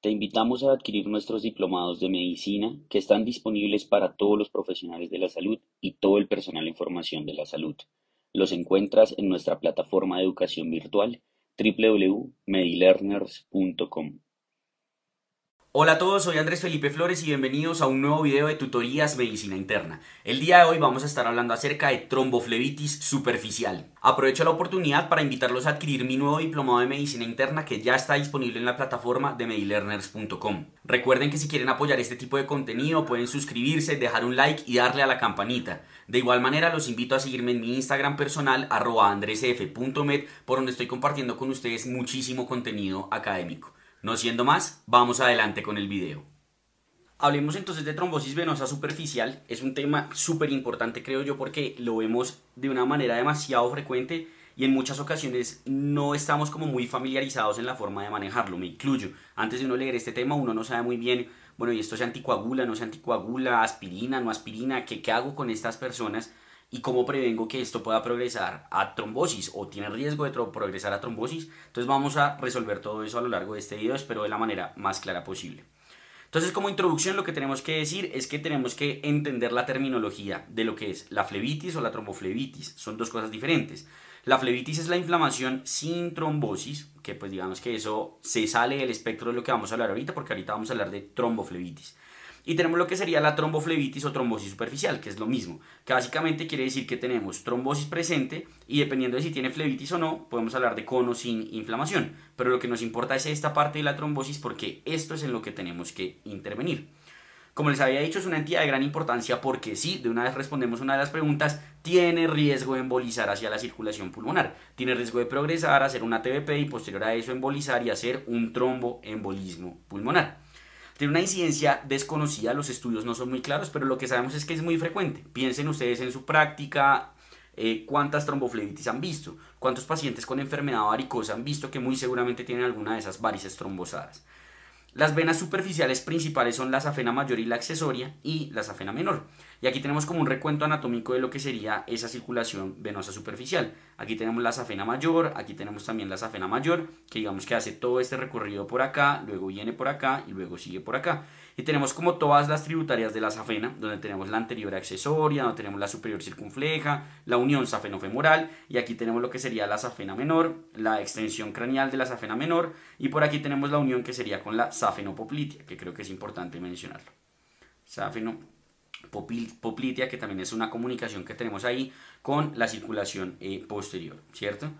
Te invitamos a adquirir nuestros diplomados de medicina que están disponibles para todos los profesionales de la salud y todo el personal en formación de la salud. Los encuentras en nuestra plataforma de educación virtual www.medilearners.com. Hola a todos, soy Andrés Felipe Flores y bienvenidos a un nuevo video de tutorías medicina interna. El día de hoy vamos a estar hablando acerca de tromboflebitis superficial. Aprovecho la oportunidad para invitarlos a adquirir mi nuevo diplomado de medicina interna que ya está disponible en la plataforma de medilearners.com. Recuerden que si quieren apoyar este tipo de contenido pueden suscribirse, dejar un like y darle a la campanita. De igual manera los invito a seguirme en mi Instagram personal arroba andresf.med por donde estoy compartiendo con ustedes muchísimo contenido académico. No siendo más, vamos adelante con el video. Hablemos entonces de trombosis venosa superficial. Es un tema súper importante creo yo porque lo vemos de una manera demasiado frecuente y en muchas ocasiones no estamos como muy familiarizados en la forma de manejarlo, me incluyo. Antes de uno leer este tema uno no sabe muy bien, bueno, y esto se anticoagula, no se anticoagula, aspirina, no aspirina, ¿qué, qué hago con estas personas? Y cómo prevengo que esto pueda progresar a trombosis o tiene riesgo de progresar a trombosis. Entonces vamos a resolver todo eso a lo largo de este video, espero de la manera más clara posible. Entonces como introducción lo que tenemos que decir es que tenemos que entender la terminología de lo que es la flebitis o la tromboflebitis. Son dos cosas diferentes. La flebitis es la inflamación sin trombosis, que pues digamos que eso se sale del espectro de lo que vamos a hablar ahorita, porque ahorita vamos a hablar de tromboflebitis. Y tenemos lo que sería la tromboflebitis o trombosis superficial, que es lo mismo, que básicamente quiere decir que tenemos trombosis presente y dependiendo de si tiene flebitis o no, podemos hablar de cono sin inflamación. Pero lo que nos importa es esta parte de la trombosis porque esto es en lo que tenemos que intervenir. Como les había dicho, es una entidad de gran importancia porque sí, de una vez respondemos una de las preguntas, tiene riesgo de embolizar hacia la circulación pulmonar, tiene riesgo de progresar, hacer una TBP y posterior a eso embolizar y hacer un tromboembolismo pulmonar. Tiene una incidencia desconocida, los estudios no son muy claros, pero lo que sabemos es que es muy frecuente. Piensen ustedes en su práctica, eh, cuántas tromboflebitis han visto, cuántos pacientes con enfermedad varicosa han visto que muy seguramente tienen alguna de esas varices trombosadas. Las venas superficiales principales son la safena mayor y la accesoria y la safena menor. Y aquí tenemos como un recuento anatómico de lo que sería esa circulación venosa superficial. Aquí tenemos la safena mayor, aquí tenemos también la safena mayor, que digamos que hace todo este recorrido por acá, luego viene por acá y luego sigue por acá. Y tenemos como todas las tributarias de la safena, donde tenemos la anterior accesoria, donde tenemos la superior circunfleja, la unión safenofemoral, y aquí tenemos lo que sería la safena menor, la extensión craneal de la safena menor, y por aquí tenemos la unión que sería con la safenopoplitea, que creo que es importante mencionarlo. Safenopoplitea, que también es una comunicación que tenemos ahí con la circulación eh, posterior, ¿cierto?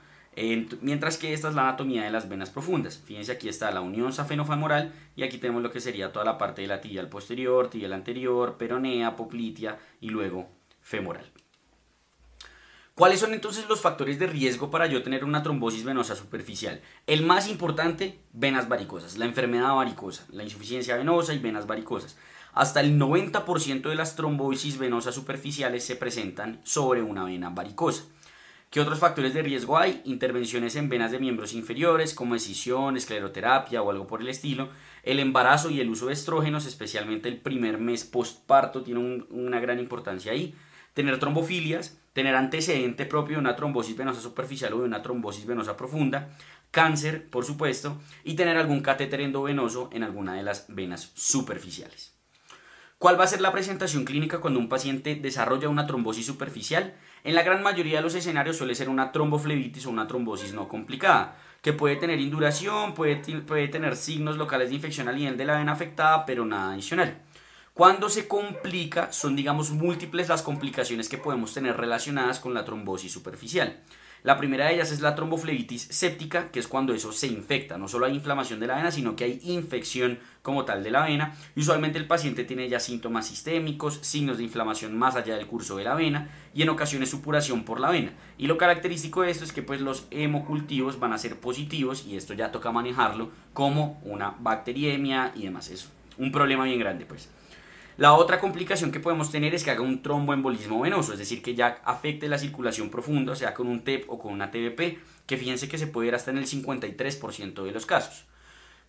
mientras que esta es la anatomía de las venas profundas. Fíjense, aquí está la unión safenofemoral y aquí tenemos lo que sería toda la parte de la tibial posterior, tibial anterior, peronea, poplitea y luego femoral. ¿Cuáles son entonces los factores de riesgo para yo tener una trombosis venosa superficial? El más importante, venas varicosas, la enfermedad varicosa, la insuficiencia venosa y venas varicosas. Hasta el 90% de las trombosis venosas superficiales se presentan sobre una vena varicosa. ¿Qué otros factores de riesgo hay? Intervenciones en venas de miembros inferiores como escisión, escleroterapia o algo por el estilo. El embarazo y el uso de estrógenos, especialmente el primer mes postparto, tiene una gran importancia ahí. Tener trombofilias, tener antecedente propio de una trombosis venosa superficial o de una trombosis venosa profunda. Cáncer, por supuesto. Y tener algún catéter endovenoso en alguna de las venas superficiales. ¿Cuál va a ser la presentación clínica cuando un paciente desarrolla una trombosis superficial? En la gran mayoría de los escenarios suele ser una tromboflebitis o una trombosis no complicada, que puede tener induración, puede, puede tener signos locales de infección a nivel de la vena afectada, pero nada adicional. Cuando se complica, son digamos múltiples las complicaciones que podemos tener relacionadas con la trombosis superficial. La primera de ellas es la tromboflebitis séptica, que es cuando eso se infecta. No solo hay inflamación de la vena, sino que hay infección como tal de la vena. Y usualmente el paciente tiene ya síntomas sistémicos, signos de inflamación más allá del curso de la vena y en ocasiones supuración por la vena. Y lo característico de esto es que pues los hemocultivos van a ser positivos y esto ya toca manejarlo como una bacteriemia y demás. Es un problema bien grande pues. La otra complicación que podemos tener es que haga un tromboembolismo venoso, es decir, que ya afecte la circulación profunda, sea con un TEP o con una TBP, que fíjense que se puede ir hasta en el 53% de los casos.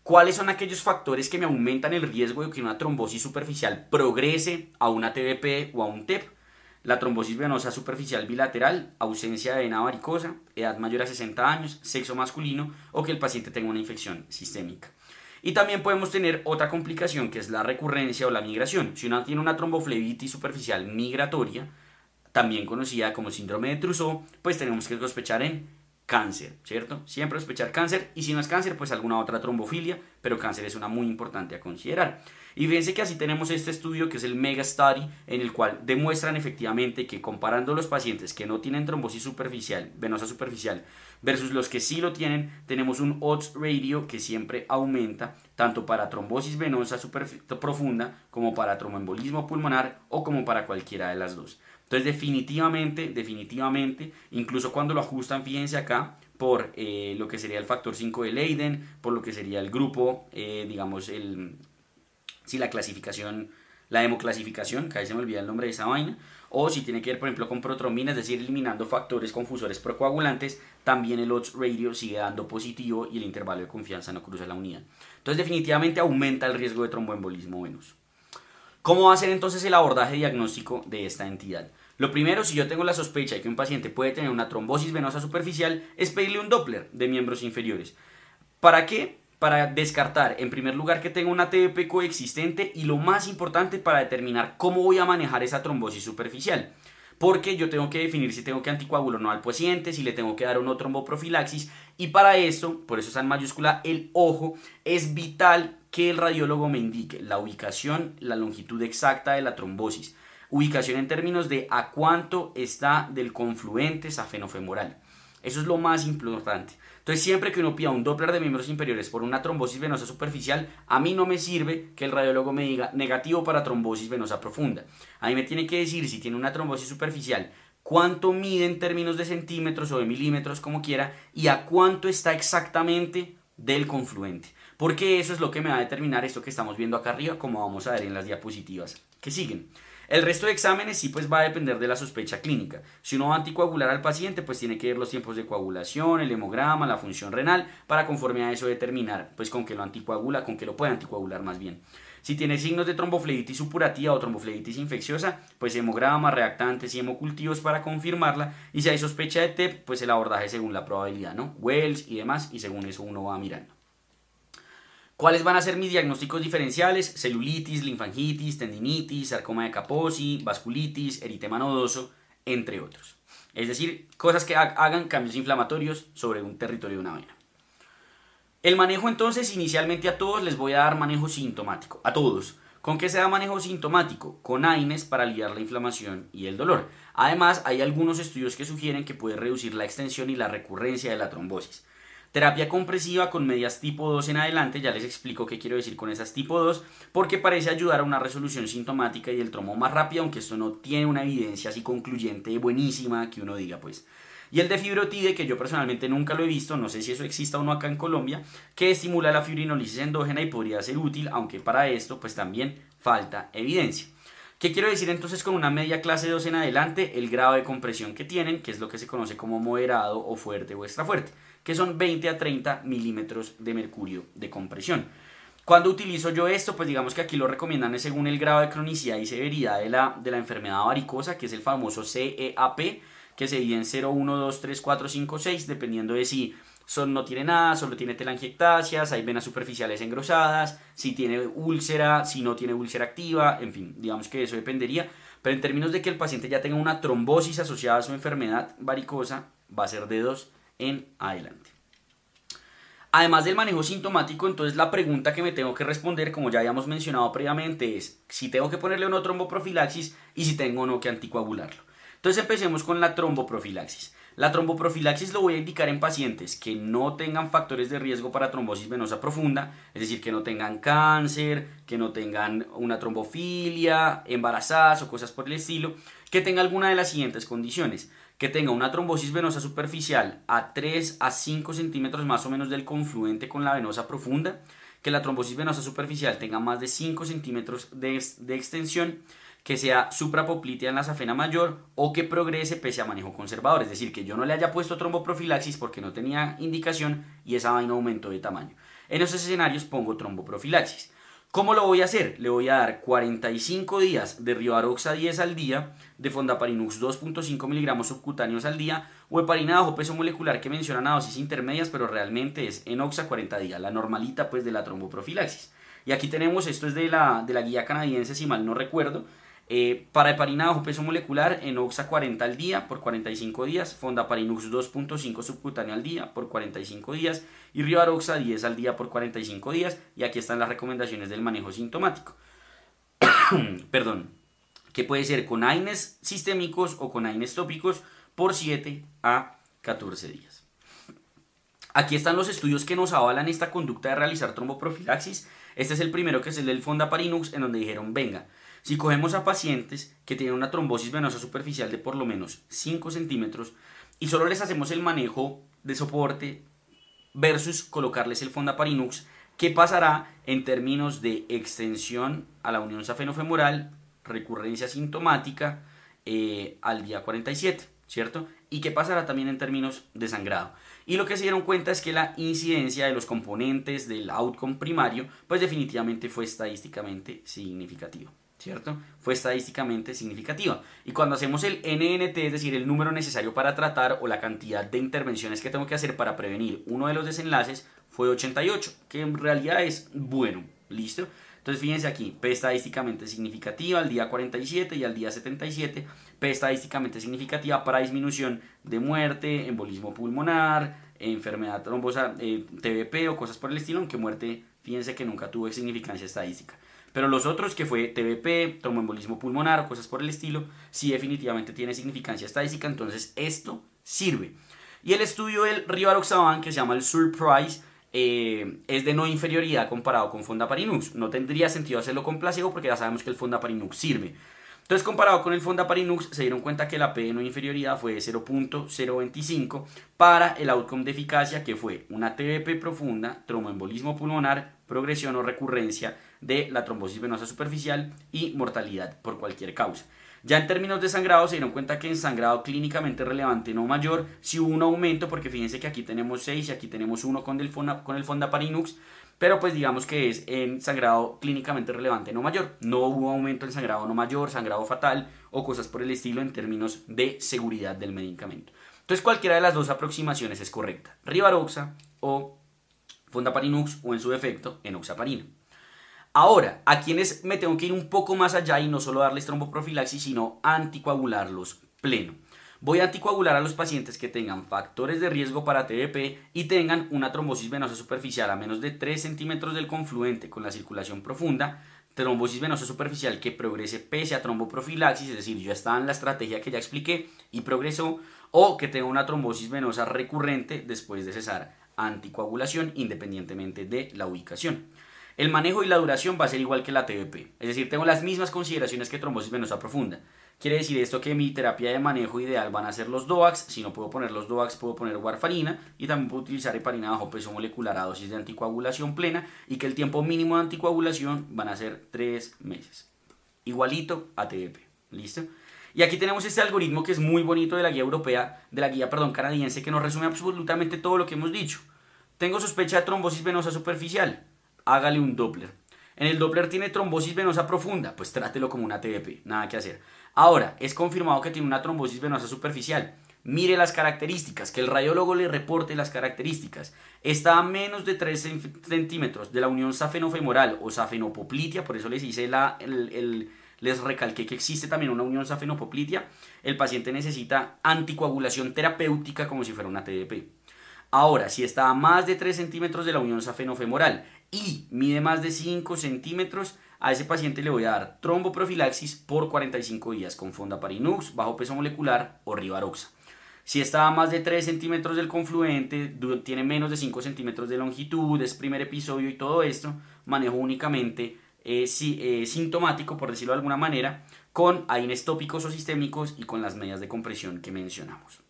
¿Cuáles son aquellos factores que me aumentan el riesgo de que una trombosis superficial progrese a una TBP o a un TEP? La trombosis venosa superficial bilateral, ausencia de vena varicosa, edad mayor a 60 años, sexo masculino o que el paciente tenga una infección sistémica. Y también podemos tener otra complicación que es la recurrencia o la migración. Si uno tiene una tromboflebitis superficial migratoria, también conocida como síndrome de Trousseau, pues tenemos que sospechar en cáncer, ¿cierto? Siempre sospechar cáncer y si no es cáncer, pues alguna otra trombofilia, pero cáncer es una muy importante a considerar. Y fíjense que así tenemos este estudio que es el Mega Study, en el cual demuestran efectivamente que comparando los pacientes que no tienen trombosis superficial, venosa superficial, versus los que sí lo tienen, tenemos un odds ratio que siempre aumenta tanto para trombosis venosa profunda como para tromboembolismo pulmonar o como para cualquiera de las dos. Entonces definitivamente, definitivamente, incluso cuando lo ajustan, fíjense acá, por eh, lo que sería el factor 5 de Leiden, por lo que sería el grupo, eh, digamos, el, si la clasificación, la hemoclasificación, que ahí se me olvida el nombre de esa vaina, o si tiene que ver, por ejemplo, con protrombina, es decir, eliminando factores confusores procoagulantes, también el odds ratio sigue dando positivo y el intervalo de confianza no cruza la unidad. Entonces, definitivamente aumenta el riesgo de tromboembolismo venoso. ¿Cómo va a ser entonces el abordaje diagnóstico de esta entidad? Lo primero, si yo tengo la sospecha de que un paciente puede tener una trombosis venosa superficial, es pedirle un Doppler de miembros inferiores. ¿Para qué? para descartar, en primer lugar, que tenga una TBP coexistente y lo más importante para determinar cómo voy a manejar esa trombosis superficial. Porque yo tengo que definir si tengo que anticoagular o no al paciente, si le tengo que dar o no tromboprofilaxis. Y para eso, por eso está en mayúscula, el ojo, es vital que el radiólogo me indique la ubicación, la longitud exacta de la trombosis. Ubicación en términos de a cuánto está del confluente safenofemoral. Eso es lo más importante. Entonces, siempre que uno pida un Doppler de miembros inferiores por una trombosis venosa superficial, a mí no me sirve que el radiólogo me diga negativo para trombosis venosa profunda. A mí me tiene que decir si tiene una trombosis superficial, cuánto mide en términos de centímetros o de milímetros, como quiera, y a cuánto está exactamente del confluente. Porque eso es lo que me va a determinar esto que estamos viendo acá arriba, como vamos a ver en las diapositivas que siguen. El resto de exámenes sí pues va a depender de la sospecha clínica. Si uno va a anticoagular al paciente, pues tiene que ver los tiempos de coagulación, el hemograma, la función renal, para conforme a eso determinar pues con qué lo anticoagula, con qué lo puede anticoagular más bien. Si tiene signos de tromboflebitis supurativa o tromboflebitis infecciosa, pues hemograma, reactantes y hemocultivos para confirmarla. Y si hay sospecha de TEP, pues el abordaje según la probabilidad, ¿no? Wells y demás, y según eso uno va mirando. ¿Cuáles van a ser mis diagnósticos diferenciales? Celulitis, linfangitis, tendinitis, sarcoma de Kaposi, vasculitis, eritema nodoso, entre otros. Es decir, cosas que hagan cambios inflamatorios sobre un territorio de una vena. El manejo entonces, inicialmente a todos les voy a dar manejo sintomático, a todos. ¿Con qué se da manejo sintomático? Con AINES para aliviar la inflamación y el dolor. Además, hay algunos estudios que sugieren que puede reducir la extensión y la recurrencia de la trombosis. Terapia compresiva con medias tipo 2 en adelante, ya les explico qué quiero decir con esas tipo 2, porque parece ayudar a una resolución sintomática y el trombo más rápido, aunque esto no tiene una evidencia así concluyente buenísima que uno diga pues. Y el de fibrotide, que yo personalmente nunca lo he visto, no sé si eso exista o no acá en Colombia, que estimula la fibrinolisis endógena y podría ser útil, aunque para esto pues también falta evidencia. ¿Qué quiero decir entonces con una media clase 2 en adelante? El grado de compresión que tienen, que es lo que se conoce como moderado o fuerte o extra fuerte que son 20 a 30 milímetros de mercurio de compresión. Cuando utilizo yo esto, pues digamos que aquí lo recomiendan es según el grado de cronicidad y severidad de la, de la enfermedad varicosa, que es el famoso CEAP, que se divide en 0, 1, 2, 3, 4, 5, 6, dependiendo de si son, no tiene nada, solo tiene telangiectasias, hay venas superficiales engrosadas, si tiene úlcera, si no tiene úlcera activa, en fin, digamos que eso dependería. Pero en términos de que el paciente ya tenga una trombosis asociada a su enfermedad varicosa, va a ser de 2 en adelante. Además del manejo sintomático, entonces la pregunta que me tengo que responder, como ya habíamos mencionado previamente, es si tengo que ponerle o no tromboprofilaxis y si tengo o no que anticoagularlo. Entonces empecemos con la tromboprofilaxis. La tromboprofilaxis lo voy a indicar en pacientes que no tengan factores de riesgo para trombosis venosa profunda, es decir, que no tengan cáncer, que no tengan una trombofilia, embarazadas o cosas por el estilo, que tenga alguna de las siguientes condiciones que tenga una trombosis venosa superficial a 3 a 5 centímetros más o menos del confluente con la venosa profunda, que la trombosis venosa superficial tenga más de 5 centímetros de, extensión, que sea suprapoplitea en la safena mayor o que progrese pese a manejo conservador, es decir, que yo no le haya puesto tromboprofilaxis porque no tenía indicación y esa vaina aumentó de tamaño. En esos escenarios pongo tromboprofilaxis. ¿Cómo lo voy a hacer? Le voy a dar 45 días de Rivaroxa 10 al día, de Fondaparinux 2.5 miligramos subcutáneos al día, o heparina bajo peso molecular que mencionan a dosis intermedias, pero realmente es Enoxa 40 días, la normalita pues de la tromboprofilaxis. Y aquí tenemos, esto es de la, de la guía canadiense, si mal no recuerdo, eh, para heparina bajo peso molecular, en Oxa 40 al día por 45 días, Fondaparinux 2.5 subcutáneo al día por 45 días y Rivaroxa 10 al día por 45 días. Y aquí están las recomendaciones del manejo sintomático. Perdón, que puede ser con AINES sistémicos o con AINES tópicos por 7 a 14 días. Aquí están los estudios que nos avalan esta conducta de realizar tromboprofilaxis. Este es el primero que es el del Fondaparinux en donde dijeron, venga, si cogemos a pacientes que tienen una trombosis venosa superficial de por lo menos 5 centímetros y solo les hacemos el manejo de soporte versus colocarles el fondaparinux, ¿qué pasará en términos de extensión a la unión safenofemoral, recurrencia sintomática eh, al día 47, ¿cierto? Y qué pasará también en términos de sangrado. Y lo que se dieron cuenta es que la incidencia de los componentes del outcome primario, pues definitivamente fue estadísticamente significativa. ¿Cierto? Fue estadísticamente significativa. Y cuando hacemos el NNT, es decir, el número necesario para tratar o la cantidad de intervenciones que tengo que hacer para prevenir uno de los desenlaces, fue 88, que en realidad es bueno, ¿listo? Entonces fíjense aquí, P estadísticamente significativa al día 47 y al día 77, P estadísticamente significativa para disminución de muerte, embolismo pulmonar, enfermedad trombosa, eh, TBP o cosas por el estilo, aunque muerte, fíjense que nunca tuvo significancia estadística. Pero los otros, que fue TBP, tromboembolismo pulmonar o cosas por el estilo, sí definitivamente tiene significancia estadística, entonces esto sirve. Y el estudio del Rivaroxaban, que se llama el Surprise, eh, es de no inferioridad comparado con Fondaparinux. No tendría sentido hacerlo con placebo porque ya sabemos que el Fondaparinux sirve. Entonces, comparado con el Fondaparinux, se dieron cuenta que la P no inferioridad fue de 0.025 para el outcome de eficacia, que fue una TBP profunda, tromboembolismo pulmonar, progresión o recurrencia de la trombosis venosa superficial y mortalidad por cualquier causa. Ya en términos de sangrado se dieron cuenta que en sangrado clínicamente relevante no mayor si hubo un aumento, porque fíjense que aquí tenemos 6 y aquí tenemos 1 con el, fonda, con pero pues digamos que es en sangrado clínicamente relevante no mayor. No hubo aumento en sangrado no mayor, sangrado fatal o cosas por el estilo en términos de seguridad del medicamento. Entonces cualquiera de las dos aproximaciones es correcta, Rivaroxa o Fondaparinux o en su defecto enoxaparina. Ahora, a quienes me tengo que ir un poco más allá y no solo darles tromboprofilaxis, sino anticoagularlos pleno. Voy a anticoagular a los pacientes que tengan factores de riesgo para TBP y tengan una trombosis venosa superficial a menos de 3 centímetros del confluente con la circulación profunda, trombosis venosa superficial que progrese pese a tromboprofilaxis, es decir, ya está en la estrategia que ya expliqué y progresó, o que tenga una trombosis venosa recurrente después de cesar anticoagulación independientemente de la ubicación. El manejo y la duración va a ser igual que la TBP, es decir, tengo las mismas consideraciones que trombosis venosa profunda. Quiere decir esto que mi terapia de manejo ideal van a ser los DOACs, si no puedo poner los DOACs puedo poner warfarina y también puedo utilizar heparina bajo peso molecular a dosis de anticoagulación plena y que el tiempo mínimo de anticoagulación van a ser 3 meses. Igualito a TBP, ¿listo? Y aquí tenemos este algoritmo que es muy bonito de la guía europea, de la guía, perdón, canadiense, que nos resume absolutamente todo lo que hemos dicho. Tengo sospecha de trombosis venosa superficial hágale un Doppler. En el Doppler tiene trombosis venosa profunda, pues trátelo como una TBP, nada que hacer. Ahora, es confirmado que tiene una trombosis venosa superficial. mire las características, que el radiólogo le reporte las características. Está a menos de 3 centímetros de la unión safenofemoral o safenopoplitea, por eso les hice la, les recalqué que existe también una unión safenopoplitea. El paciente necesita anticoagulación terapéutica como si fuera una TDP. Ahora, si está a más de 3 centímetros de la unión safenofemoral y mide más de 5 centímetros, a ese paciente le voy a dar tromboprofilaxis por 45 días con fondaparinux, bajo peso molecular o rivaroxa. Si está a más de 3 centímetros del confluente, tiene menos de 5 centímetros de longitud, es primer episodio y todo esto, manejo únicamente eh, eh, sintomático, por decirlo de alguna manera, con AINES tópicos o sistémicos y con las medidas de compresión que mencionamos.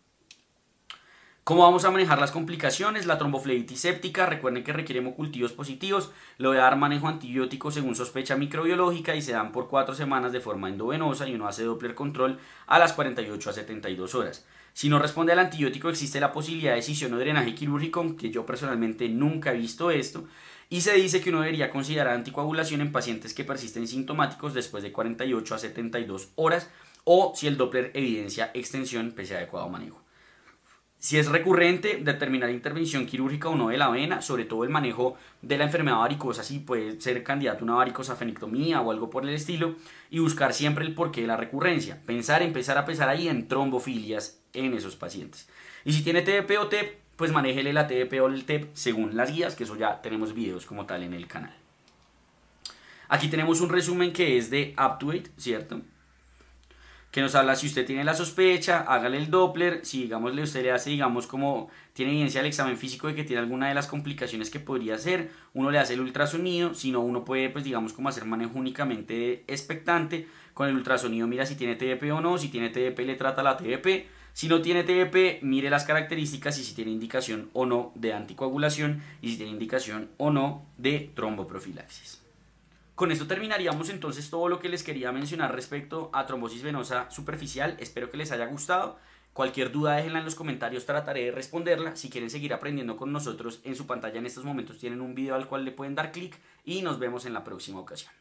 ¿Cómo vamos a manejar las complicaciones? La tromboflebitis séptica, recuerden que requiere hemocultivos positivos, le voy a dar manejo antibiótico según sospecha microbiológica y se dan por 4 semanas de forma endovenosa y uno hace Doppler control a las 48 a 72 horas. Si no responde al antibiótico existe la posibilidad de decisión o drenaje quirúrgico, que yo personalmente nunca he visto esto, y se dice que uno debería considerar anticoagulación en pacientes que persisten sintomáticos después de 48 a 72 horas o si el Doppler evidencia extensión pese a adecuado manejo. Si es recurrente, determinar intervención quirúrgica o no de la vena, sobre todo el manejo de la enfermedad varicosa, si puede ser candidato a una varicosafenectomía o algo por el estilo, y buscar siempre el porqué de la recurrencia. Pensar, empezar a pensar ahí en trombofilias en esos pacientes. Y si tiene TDP o TEP, pues manéjele la TDP o el TEP según las guías, que eso ya tenemos videos como tal en el canal. Aquí tenemos un resumen que es de Aptuate, ¿cierto? Que nos habla si usted tiene la sospecha, hágale el Doppler, si digamos usted le hace, digamos, como tiene evidencia del examen físico de que tiene alguna de las complicaciones que podría ser, uno le hace el ultrasonido, si no, uno puede, pues digamos, como hacer manejo únicamente expectante, con el ultrasonido mira si tiene TDP o no, si tiene TDP le trata la TDP, si no tiene TDP, mire las características y si tiene indicación o no de anticoagulación y si tiene indicación o no de tromboprofilaxis. Con esto terminaríamos entonces todo lo que les quería mencionar respecto a trombosis venosa superficial. Espero que les haya gustado. Cualquier duda déjenla en los comentarios, trataré de responderla. Si quieren seguir aprendiendo con nosotros, en su pantalla en estos momentos tienen un video al cual le pueden dar clic y nos vemos en la próxima ocasión.